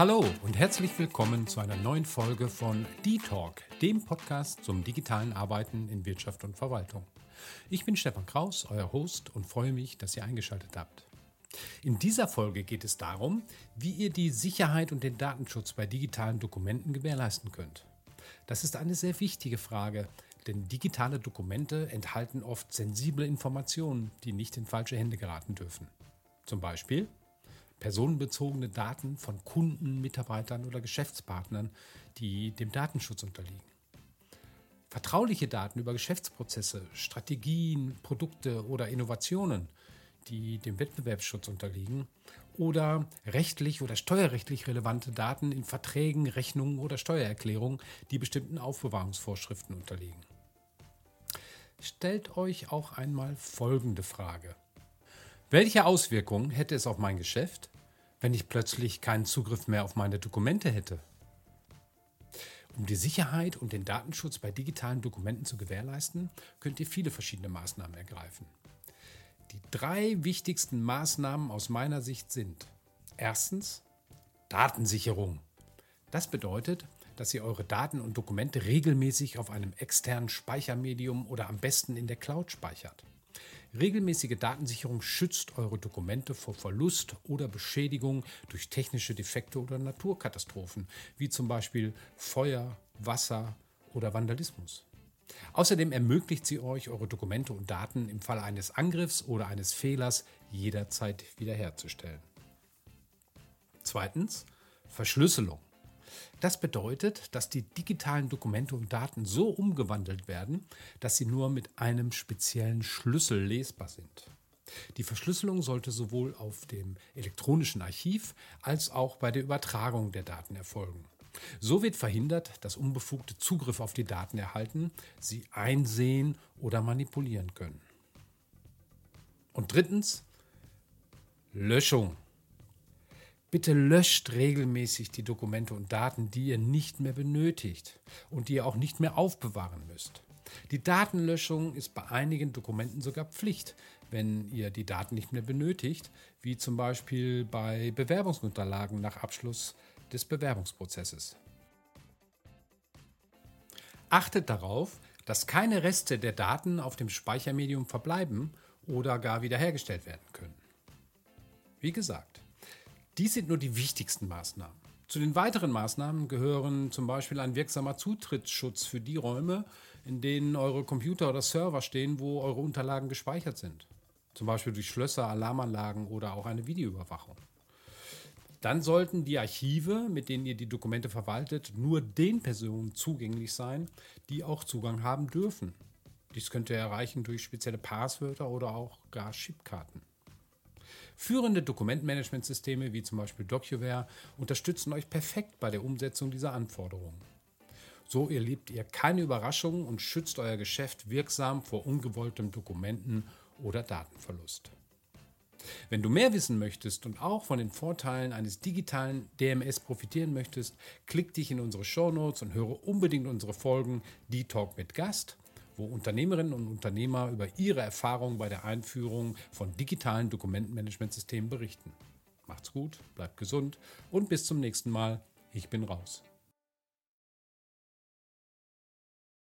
Hallo und herzlich willkommen zu einer neuen Folge von D-Talk, dem Podcast zum digitalen Arbeiten in Wirtschaft und Verwaltung. Ich bin Stefan Kraus, euer Host und freue mich, dass ihr eingeschaltet habt. In dieser Folge geht es darum, wie ihr die Sicherheit und den Datenschutz bei digitalen Dokumenten gewährleisten könnt. Das ist eine sehr wichtige Frage, denn digitale Dokumente enthalten oft sensible Informationen, die nicht in falsche Hände geraten dürfen. Zum Beispiel personenbezogene Daten von Kunden, Mitarbeitern oder Geschäftspartnern, die dem Datenschutz unterliegen. Vertrauliche Daten über Geschäftsprozesse, Strategien, Produkte oder Innovationen, die dem Wettbewerbsschutz unterliegen, oder rechtlich oder steuerrechtlich relevante Daten in Verträgen, Rechnungen oder Steuererklärungen, die bestimmten Aufbewahrungsvorschriften unterliegen. Stellt euch auch einmal folgende Frage. Welche Auswirkungen hätte es auf mein Geschäft, wenn ich plötzlich keinen Zugriff mehr auf meine Dokumente hätte? Um die Sicherheit und den Datenschutz bei digitalen Dokumenten zu gewährleisten, könnt ihr viele verschiedene Maßnahmen ergreifen. Die drei wichtigsten Maßnahmen aus meiner Sicht sind erstens Datensicherung. Das bedeutet, dass ihr eure Daten und Dokumente regelmäßig auf einem externen Speichermedium oder am besten in der Cloud speichert. Regelmäßige Datensicherung schützt eure Dokumente vor Verlust oder Beschädigung durch technische Defekte oder Naturkatastrophen, wie zum Beispiel Feuer, Wasser oder Vandalismus. Außerdem ermöglicht sie euch, eure Dokumente und Daten im Falle eines Angriffs oder eines Fehlers jederzeit wiederherzustellen. Zweitens, Verschlüsselung. Das bedeutet, dass die digitalen Dokumente und Daten so umgewandelt werden, dass sie nur mit einem speziellen Schlüssel lesbar sind. Die Verschlüsselung sollte sowohl auf dem elektronischen Archiv als auch bei der Übertragung der Daten erfolgen. So wird verhindert, dass Unbefugte Zugriff auf die Daten erhalten, sie einsehen oder manipulieren können. Und drittens, Löschung. Bitte löscht regelmäßig die Dokumente und Daten, die ihr nicht mehr benötigt und die ihr auch nicht mehr aufbewahren müsst. Die Datenlöschung ist bei einigen Dokumenten sogar Pflicht, wenn ihr die Daten nicht mehr benötigt, wie zum Beispiel bei Bewerbungsunterlagen nach Abschluss des Bewerbungsprozesses. Achtet darauf, dass keine Reste der Daten auf dem Speichermedium verbleiben oder gar wiederhergestellt werden können. Wie gesagt, dies sind nur die wichtigsten Maßnahmen. Zu den weiteren Maßnahmen gehören zum Beispiel ein wirksamer Zutrittsschutz für die Räume, in denen eure Computer oder Server stehen, wo eure Unterlagen gespeichert sind. Zum Beispiel durch Schlösser, Alarmanlagen oder auch eine Videoüberwachung. Dann sollten die Archive, mit denen ihr die Dokumente verwaltet, nur den Personen zugänglich sein, die auch Zugang haben dürfen. Dies könnt ihr erreichen durch spezielle Passwörter oder auch gar Chipkarten. Führende Dokumentmanagementsysteme wie zum Beispiel DocuWare unterstützen euch perfekt bei der Umsetzung dieser Anforderungen. So erlebt ihr keine Überraschungen und schützt euer Geschäft wirksam vor ungewolltem Dokumenten- oder Datenverlust. Wenn du mehr wissen möchtest und auch von den Vorteilen eines digitalen DMS profitieren möchtest, klick dich in unsere Shownotes und höre unbedingt unsere Folgen Die Talk mit Gast wo Unternehmerinnen und Unternehmer über ihre Erfahrungen bei der Einführung von digitalen Dokumentenmanagementsystemen berichten. Macht's gut, bleibt gesund und bis zum nächsten Mal. Ich bin raus.